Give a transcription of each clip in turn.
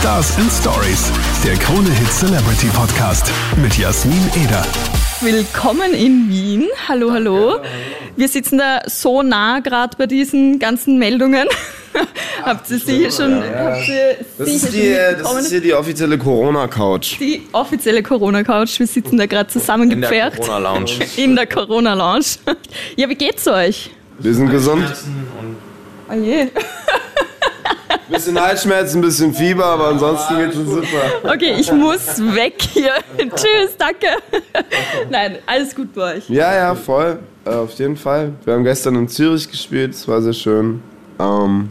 Stars and Stories, der Krone Hit Celebrity Podcast mit Jasmin Eder. Willkommen in Wien. Hallo, hallo. Wir sitzen da so nah gerade bei diesen ganzen Meldungen. habt ihr sie hier schon? Habt ihr Das sie ist, hier die, schon das ist hier die offizielle Corona-Couch. die offizielle Corona-Couch. Wir sitzen da gerade zusammengepfercht. In der Corona-Lounge. In der Corona-Lounge. Ja, wie geht's euch? Wir sind gesund. Oh je. Bisschen Halsschmerzen, bisschen Fieber, aber ansonsten geht's uns super. Okay, ich muss weg hier. Tschüss, danke. Nein, alles gut bei euch. Ja, ja, voll. Äh, auf jeden Fall. Wir haben gestern in Zürich gespielt, es war sehr schön. Ähm,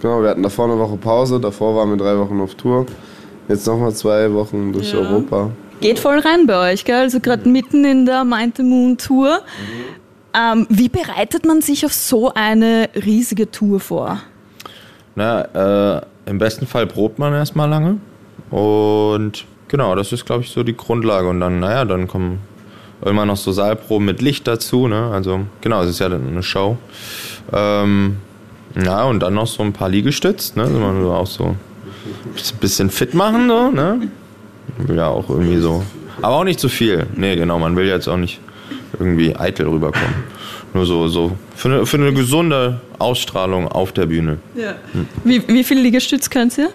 genau, wir hatten davor eine Woche Pause, davor waren wir drei Wochen auf Tour. Jetzt nochmal zwei Wochen durch Ja. Europa. Geht voll rein bei euch, gell? Also gerade mitten in der Mind the Moon Tour. Ähm, wie bereitet man sich auf so eine riesige Tour vor? Na, äh, im besten Fall probt man erstmal lange. Und genau, das ist, glaube ich, so die Grundlage. Und dann, naja, dann kommen immer noch so Saalproben mit Licht dazu. Ne? Also, genau, es ist ja eine Show. Ähm, ja, und dann noch so ein paar Liegestütz, ne? Also man auch so ein bisschen fit machen, so, ne? Will ja auch irgendwie so. Aber auch nicht zu viel. Nee, genau, man will jetzt auch nicht irgendwie eitel rüberkommen. Nur so, so für eine, für eine gesunde Ausstrahlung auf der Bühne. Ja. Wie, wie viel Liegestütz könnt ihr?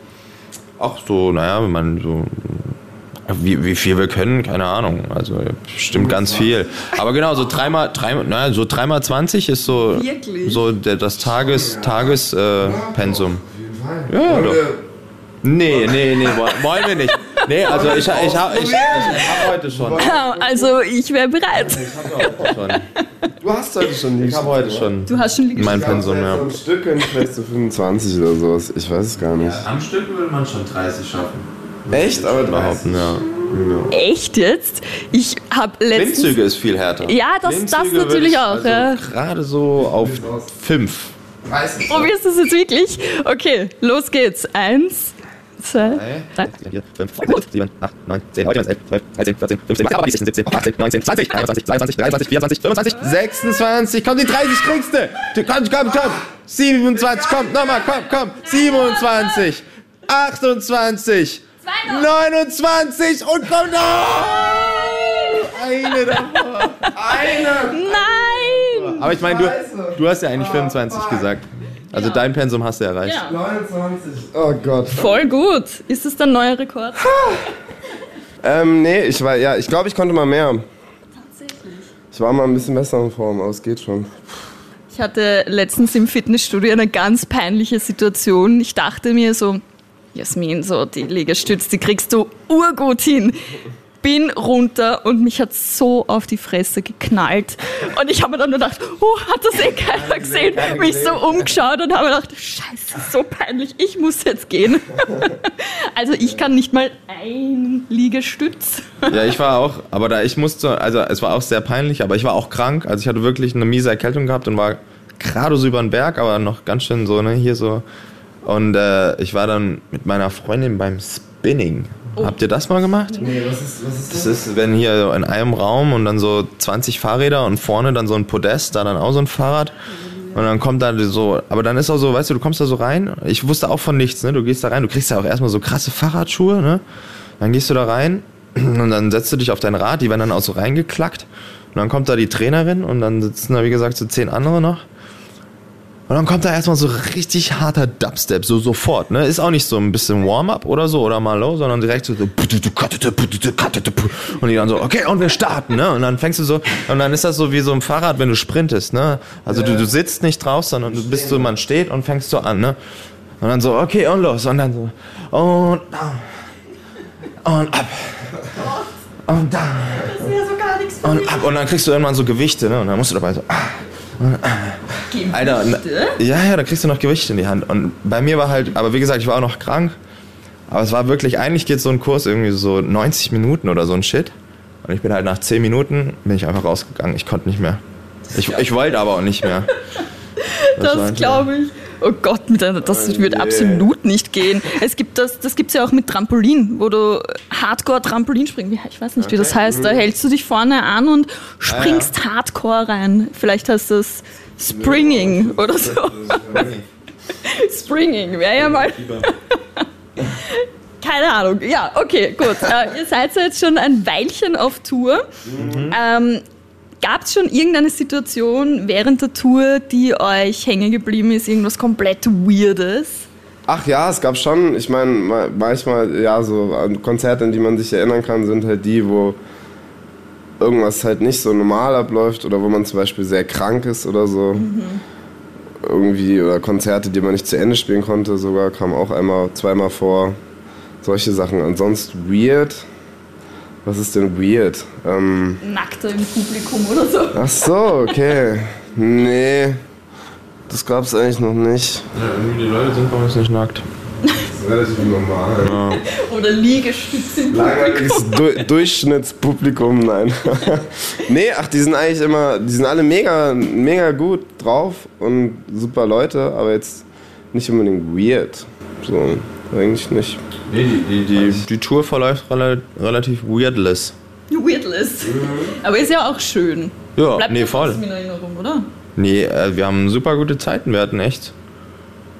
Auch so, naja, wenn man so. Wie, wie viel wir können, keine Ahnung. Also bestimmt ganz viel. Aber genau, so dreimal, dreimal, naja, so dreimal 20 ist so, Wirklich? so der, das Tages, Tages äh, Pensum. Ja, doch. Nee, nee, nee, woll- wollen wir nicht. Nee, also ich, ich habe ich, ich hab heute schon. Also, ich wäre bereit. schon. Du hast heute schon Ich habe heute schon Du hast schon Liegestütz. mein Pensum, ja. Ein Stück können vielleicht so 25 oder sowas. Ich weiß es gar nicht. Am Stück würde man schon 30 schaffen. Echt? Aber Behaupten, ja. Echt jetzt? Ich habe letztens... Blindzüge ist viel härter. Ja, das- das natürlich ich auch, Also ja. Gerade so auf 5. Probierst du es jetzt wirklich? Okay, los geht's. Eins, zwei, drei. 4, 5, 6, 7, 8, 9, 10, heute 11, 12, 13, 14, 15, 16, 17, 18, 19, 20, 21, 22, 23, 24, 25, 26, komm, die 30 kriegst du! Du, Komm, komm, komm! 27, komm, nochmal, komm, komm! 27, 28, 29 und komm noch! Eine davor! Eine! Nein! Aber ich meine, du, du hast ja eigentlich 25 gesagt. Also dein Pensum hast du erreicht. Ja. 29. Oh Gott. Voll gut. Ist es der neue Rekord? Ähm, nee, ich war, ja, ich glaube, ich konnte mal mehr. Ich war mal ein bisschen besser in Form, aber es geht schon. Ich hatte letztens im Fitnessstudio eine ganz peinliche Situation. Ich dachte mir so, Jasmin, so die Liegestütze, die kriegst du urgut hin. Bin runter und mich hat so auf die Fresse geknallt. Und ich habe mir dann nur gedacht, oh, hat das eh keiner gesehen? Mich so umgeschaut und habe mir gedacht, scheiße, so peinlich, ich muss jetzt gehen. Also ich kann nicht mal ein Liegestütz. Ja, ich war auch, aber da ich musste, also es war auch sehr peinlich, aber ich war auch krank. Also ich hatte wirklich eine miese Erkältung gehabt und war gerade so über den Berg, aber noch ganz schön so, ne, hier so. Und äh, ich war dann mit meiner Freundin beim Spinning. Habt ihr das mal gemacht? Nee, was ist, was ist Das ist, wenn hier in einem Raum und dann so 20 Fahrräder und vorne dann so ein Podest, da dann auch so ein Fahrrad. Und dann kommt da so, aber dann ist auch so, weißt du, du kommst da so rein. Ich wusste auch von nichts, ne? Du gehst da rein, du kriegst ja auch erstmal so krasse Fahrradschuhe, ne? Dann gehst du da rein und dann setzt du dich auf dein Rad, die werden dann auch so reingeklackt. Und dann kommt da die Trainerin und dann sitzen da, wie gesagt, so zehn andere noch. Und dann kommt da erstmal so richtig harter Dubstep, so sofort, ne? Ist auch nicht so ein bisschen Warm-up oder so oder mal low, sondern direkt so, und die dann so, okay, und wir starten, ne? Und dann fängst du so, und dann ist das so wie so ein Fahrrad, wenn du sprintest, ne? Also du, du sitzt nicht drauf, sondern du bist so, man steht und fängst so an, ne? Und dann so, okay, und los. Und dann so, und down. Und ab. Und down. Und ab. Und dann kriegst du irgendwann so Gewichte, ne? Und dann musst du dabei so, ah. Alter, na, ja, ja, da kriegst du noch Gewicht in die Hand. Und bei mir war halt, aber wie gesagt, ich war auch noch krank. Aber es war wirklich, eigentlich geht so ein Kurs irgendwie so 90 Minuten oder so ein Shit. Und ich bin halt nach 10 Minuten, bin ich einfach rausgegangen. Ich konnte nicht mehr. Ich, ich wollte aber auch nicht mehr. war Das einfach- glaube ich. Oh Gott, das wird absolut nicht gehen. Es gibt das, das gibt es ja auch mit Trampolin, wo du Hardcore Trampolin springst. Ich weiß nicht, wie das heißt. Da hältst du dich vorne an und springst Hardcore rein. Vielleicht heißt das Springing oder so. Springing, wäre ja mal. Keine Ahnung. Ja, okay, gut. Äh, ihr seid ja jetzt schon ein Weilchen auf Tour. Ähm, Gab es schon irgendeine Situation während der Tour, die euch hängen geblieben ist? Irgendwas komplett Weirdes? Ach ja, es gab schon, ich meine, ma- manchmal, ja, so an Konzerte, an die man sich erinnern kann, sind halt die, wo irgendwas halt nicht so normal abläuft oder wo man zum Beispiel sehr krank ist oder so. Irgendwie, oder Konzerte, die man nicht zu Ende spielen konnte, sogar kam auch einmal, zweimal vor. Solche Sachen. Ansonsten weird. Was ist denn weird? Ähm, Nackter im Publikum oder so? ach so, okay. Nee, das gab's eigentlich noch nicht. Ja, irgendwie die Leute sind bei uns nicht nackt. Das ist relativ normal. Oder Liegestütze im Publikum? Du Durchschnittspublikum, nein. nee, ach, die sind eigentlich immer, die sind alle mega, mega gut drauf und super Leute, aber jetzt nicht unbedingt weird. So, eigentlich nicht. Nee, die, die, die, die Tour verläuft rela relativ weirdless. Weirdless. Aber ist ja auch schön. Ja, Bleibt nee, mir voll. in Erinnerung, oder? Nee, äh, wir haben super gute Zeiten. Wir hatten echt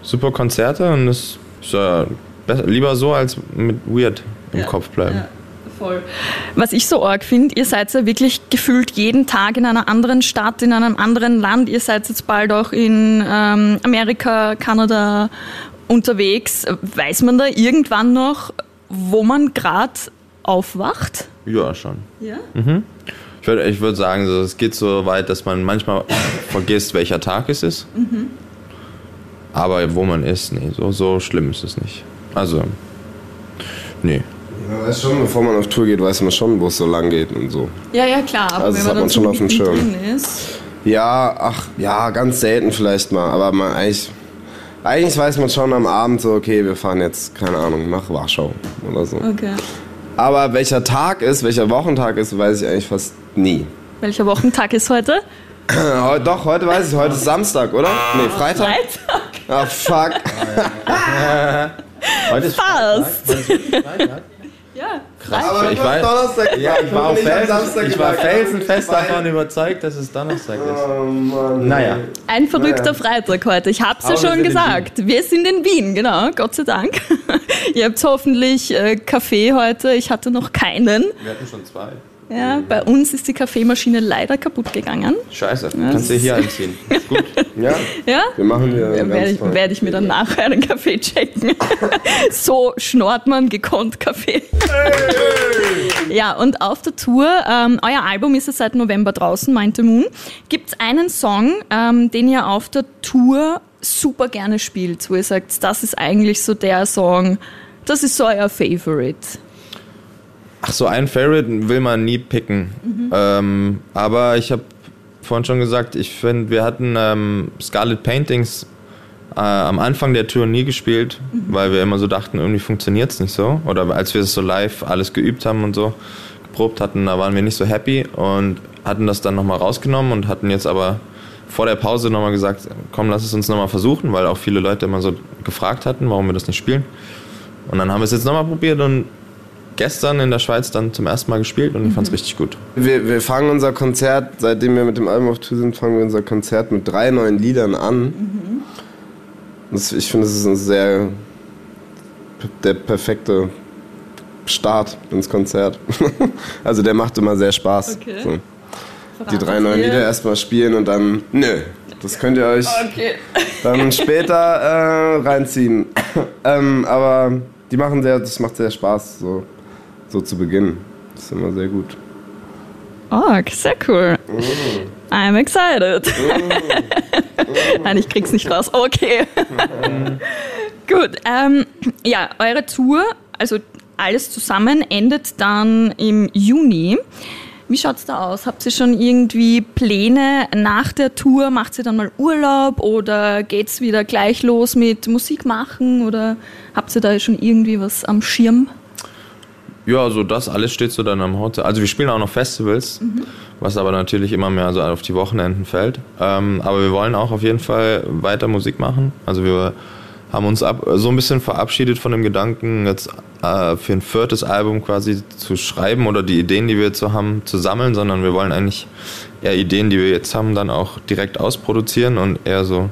super Konzerte und es ist ja besser, lieber so als mit weird im Ja, Kopf bleiben. Ja, voll. Was ich so arg finde, ihr seid ja wirklich gefühlt jeden Tag in einer anderen Stadt, in einem anderen Land. Ihr seid jetzt bald auch in ähm, Amerika, Kanada unterwegs. Weiß man da irgendwann noch, wo man gerade aufwacht? Ja, schon. Ja. Ich würde ich würd sagen, so, es geht so weit, dass man manchmal vergisst, welcher Tag es ist. Aber wo man ist, nee, so, so schlimm ist es nicht. Also, nee. Man weiß schon, bevor man auf Tour geht, weiß man schon, wo es so lang geht und so. Ja, ja, klar. Aber Also das wenn hat man, schon auf dem Schirm. Ist, Ja, ach, ja, ganz selten vielleicht mal, aber man eigentlich, eigentlich weiß man schon am Abend so, okay, wir fahren jetzt, keine Ahnung, nach Warschau oder so. okay. Aber welcher Tag ist, welcher Wochentag ist, weiß ich eigentlich fast nie. Welcher Wochentag ist heute? Heu- Doch, heute weiß ich, heute ist Samstag, oder? Nee, Freitag? Freitag. Ah, fuck. Heute ist Fast. Freitag. Ja. Aber Ich weiß- Donnerstag. Ja, ich war, felsen, ich war felsenfest davon überzeugt, dass es Donnerstag ist. Oh Mann. Naja. Ein verrückter Naja. Freitag heute. Ich hab's ja Aber schon gesagt. Wir sind in Wien, genau, Gott sei Dank. Ihr habt hoffentlich äh, Kaffee heute. Ich hatte noch keinen. Wir hatten schon zwei. Ja, bei uns ist die Kaffeemaschine leider kaputt gegangen. Scheiße, kannst du hier einziehen. Ist gut. Ja, Äh, wir machen hier Werde ganz ich, toll. werd ich mir dann nachher einen Kaffee checken. so schnort man gekonnt Kaffee. Ja, und auf der Tour, ähm, euer Album ist ja seit November draußen, Mind the Moon. Gibt es einen Song, ähm, den ihr auf der Tour super gerne spielt, wo ihr sagt, das ist eigentlich so der Song, das ist so euer Favorite? Ach so, ein Favorite will man nie picken. Ähm, aber ich habe vorhin schon gesagt, ich finde, wir hatten ähm, Scarlet Paintings äh, am Anfang der Tour nie gespielt, weil wir immer so dachten, irgendwie funktioniert es nicht so. Oder als wir es so live alles geübt haben und so geprobt hatten, da waren wir nicht so happy und hatten das dann nochmal rausgenommen und hatten jetzt aber vor der Pause nochmal gesagt, komm, lass es uns nochmal versuchen, weil auch viele Leute immer so gefragt hatten, warum wir das nicht spielen. Und dann haben wir es jetzt nochmal probiert und gestern in der Schweiz dann zum ersten Mal gespielt und ich fand es richtig gut. Wir, wir fangen unser Konzert, seitdem wir mit dem Album auf Tour sind, fangen wir unser Konzert mit drei neuen Liedern an. Das, ich finde, das ist ein sehr der perfekte Start ins Konzert. also der macht immer sehr Spaß. Okay. So. Die drei neuen Lieder erstmal spielen und dann, nö, das könnt ihr euch Okay. dann später äh, reinziehen. ähm, aber die machen sehr, das macht sehr Spaß, so, so zu beginnen. Das ist immer sehr gut. Oh, sehr cool. I'm excited. Nein, ich krieg's nicht raus. Okay. Gut. Ähm, ja, eure Tour, also alles zusammen, endet dann im Juni. Wie schaut's da aus? Habt ihr schon irgendwie Pläne nach der Tour? Macht ihr dann mal Urlaub oder geht's wieder gleich los mit Musik machen? Oder habt ihr da schon irgendwie was am Schirm? Ja, so das alles steht so dann am Hotel. Also wir spielen auch noch Festivals, was aber natürlich immer mehr so auf die Wochenenden fällt. Ähm, aber wir wollen auch auf jeden Fall weiter Musik machen. Also wir haben uns ab, so ein bisschen verabschiedet von dem Gedanken, jetzt äh, für ein viertes Album quasi zu schreiben oder die Ideen, die wir jetzt so haben, zu sammeln, sondern wir wollen eigentlich eher Ideen, die wir jetzt haben, dann auch direkt ausproduzieren und eher so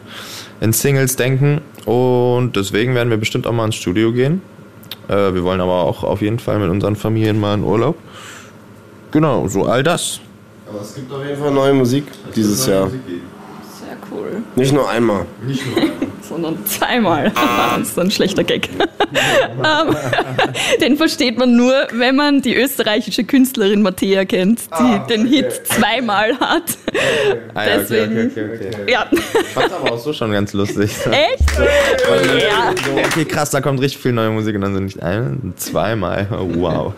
in Singles denken. Und deswegen werden wir bestimmt auch mal ins Studio gehen Äh, wir wollen aber auch auf jeden Fall mit unseren Familien mal in Urlaub. Genau, so all das. Aber es gibt auf jeden Fall neue Musik dieses Jahr. Sehr cool. Nicht nur einmal. Sondern zweimal. das ist ein schlechter Gag. Ähm, den versteht man nur, wenn man die österreichische Künstlerin Mattea kennt, die Ah, den Hit zweimal hat. Ah, ja, Deswegen- okay, okay, okay. Ja, Ich fand's aber auch so schon ganz lustig. echt? Ja, Okay, krass, da kommt richtig viel neue Musik und dann sind nicht ein, zweimal. Wow.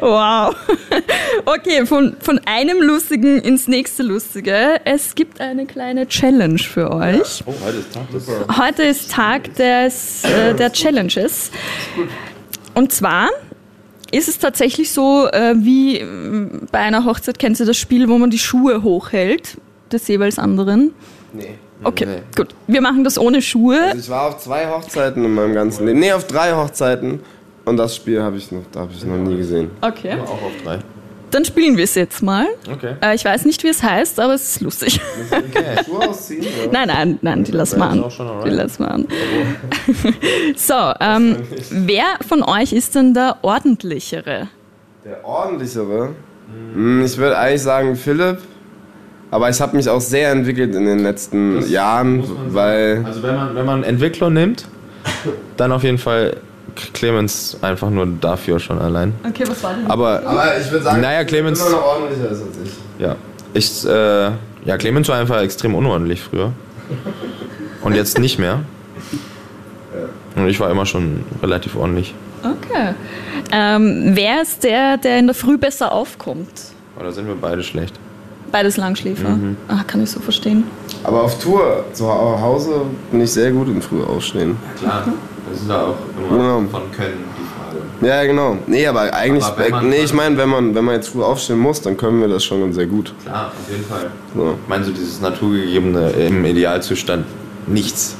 wow. Okay, von, von einem Lustigen ins nächste Lustige. Es gibt eine kleine Challenge für euch. Oh, heute ist Tag des Heute ist Tag des, äh, der Challenges. Und zwar ist es tatsächlich so, äh, wie ähm, bei einer Hochzeit, kennst du das Spiel, wo man die Schuhe hochhält, des jeweils anderen? Nee. Okay, Nee. gut. Wir machen das ohne Schuhe. Also ich war auf zwei Hochzeiten in meinem ganzen Leben. Nee, auf drei Hochzeiten. Und das Spiel habe ich noch, da habe ich noch nie gesehen. Okay. Auch auf drei. Dann spielen wir es jetzt mal. Okay. Äh, ich weiß nicht, wie es heißt, aber es ist lustig. Oder? Nein, nein, nein, die lassen wir an. auch schon alright. Die lassen wir an. So, ähm, wer von euch ist denn der ordentlichere? Der ordentlichere? Hm, Ich würde eigentlich sagen Philipp. Aber ich habe mich auch sehr entwickelt in den letzten Jahren, weil. Also wenn man, wenn man Entwickler nimmt, dann auf jeden Fall Clemens einfach nur dafür schon allein. Okay, was war denn? Aber Aber ich würde sagen, Naja, Clemens- immer noch ordentlicher ist als ich. ja, ich, äh, ja, Clemens war einfach extrem unordentlich früher. Und jetzt nicht mehr. Und ich war immer schon relativ ordentlich. Okay. Ähm, wer ist der, der in der Früh besser aufkommt? Oder sind wir beide schlecht? Beides Langschläfer. Mhm. Ah, kann ich so verstehen. Aber auf Tour zu Hause bin ich sehr gut im Früh aufstehen. Klar, das ist ja auch Genau. von Können die Frage. Ja, genau. Nee, aber eigentlich. Aber wenn man- nee, ich meine, wenn man, wenn man jetzt früh aufstehen muss, dann können wir das schon sehr gut. Klar, auf jeden Fall. So. Ich meine, so dieses naturgegebene im Idealzustand nichts.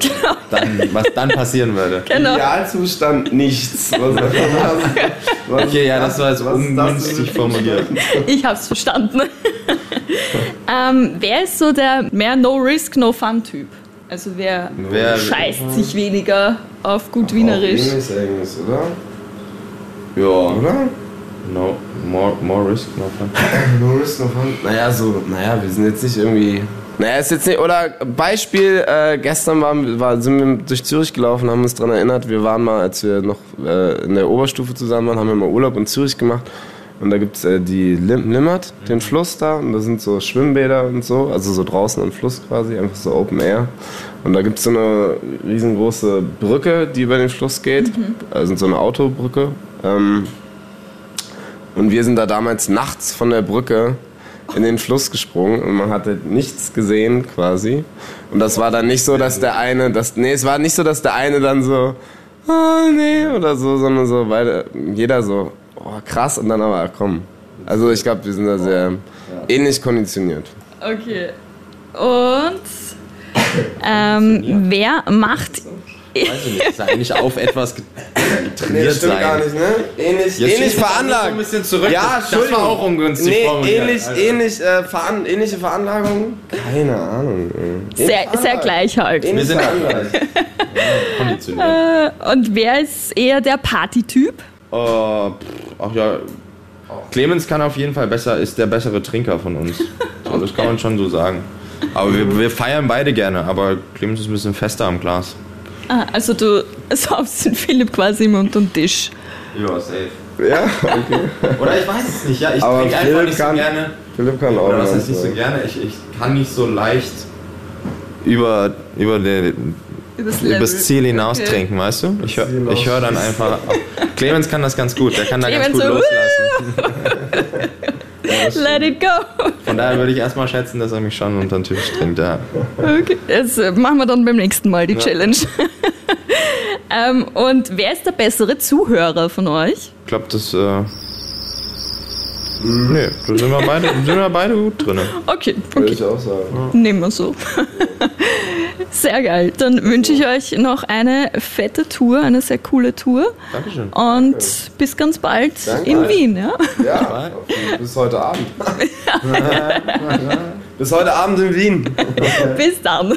Dann, was dann passieren würde. Genau. Idealzustand nichts. Was, was, was, Okay, ja, das war jetzt ungünstig formuliert. Ich hab's verstanden. ähm, wer ist so der mehr No-Risk, No-Fun-Typ? Also wer, Wer- scheißt sich weniger auf gut Wienerisch? Englisch, Englisch, oder? Ja. Oder? No, more, more risk, no fun. No risk, no fun. Naja, so, naja, wir sind jetzt nicht irgendwie. Naja, ist jetzt nicht. Oder Beispiel, äh, gestern waren, war, sind wir durch Zürich gelaufen, haben uns daran erinnert, wir waren mal, als wir noch äh, in der Oberstufe zusammen waren, haben wir mal Urlaub in Zürich gemacht. Und da gibt es äh, die Lim Limmert, den Fluss da. Und da sind so Schwimmbäder und so, also so draußen am Fluss quasi, einfach so Open Air. Und da gibt es so eine riesengroße Brücke, die über den Fluss geht. Also so eine Autobrücke. Ähm, und wir sind da damals nachts von der Brücke in den Fluss gesprungen und man hatte nichts gesehen quasi. Und das war dann nicht so, dass der eine, das, nee, es war nicht so, dass der eine dann so, oh nee, oder so, sondern so, weil jeder so, oh krass und dann aber, komm. Also ich glaube, wir sind da sehr ähnlich konditioniert. Okay. Und ähm, wer macht. Weiß ich nicht, ist eigentlich auf etwas get- trainiert sein. ne? Ähnlich, Jetzt du so ein bisschen zurück. Ja, das, das war auch ungünstig Nee, formuliert. ähnlich, Also, ähnlich, äh, veran ähnliche Veranlagung? Keine Ahnung. ey. Sehr, sehr gleich halt. Ähnliche Wir sind Veranlagung. konditioniert. Und wer ist eher der Partytyp? Oh, pff, ach ja. Clemens kann auf jeden Fall besser, ist der bessere Trinker von uns. So, das kann man schon so sagen. Aber wir, wir feiern beide gerne, aber Clemens ist ein bisschen fester am Glas. Ah, also du saufst den Philipp quasi immer unter den Tisch. Ja, safe. Ja, okay. Oder ich weiß es nicht, ja. Ich Aber trinke einfach Philipp nicht kann- so gerne. Philipp kann auch Oder was heißt nicht so so. gerne? Ich, ich kann nicht so leicht über, über den, Übers, Level. übers Ziel hinaus Okay. trinken, weißt du? Ich höre ich hör dann einfach. Clemens kann das ganz gut, der kann da ganz Clemens gut so, loslassen. Let it go. Von daher würde ich erstmal schätzen, dass er mich schon unter den Tisch trinkt, ja. Okay, das äh, machen wir dann beim nächsten Mal, die Challenge. ähm, und wer ist der bessere Zuhörer von euch? Ich glaube, das. Äh, Nee, da sind wir beide, sind wir beide gut drin. Okay, Würde okay. ich auch sagen. nehmen wir so. Sehr geil. Dann wünsche ich euch noch eine fette Tour, eine sehr coole Tour. Dankeschön. Und bis ganz bald Danke. in Wien. Ja? Ja, bis heute Abend. bis heute Abend in Wien. Bis dann.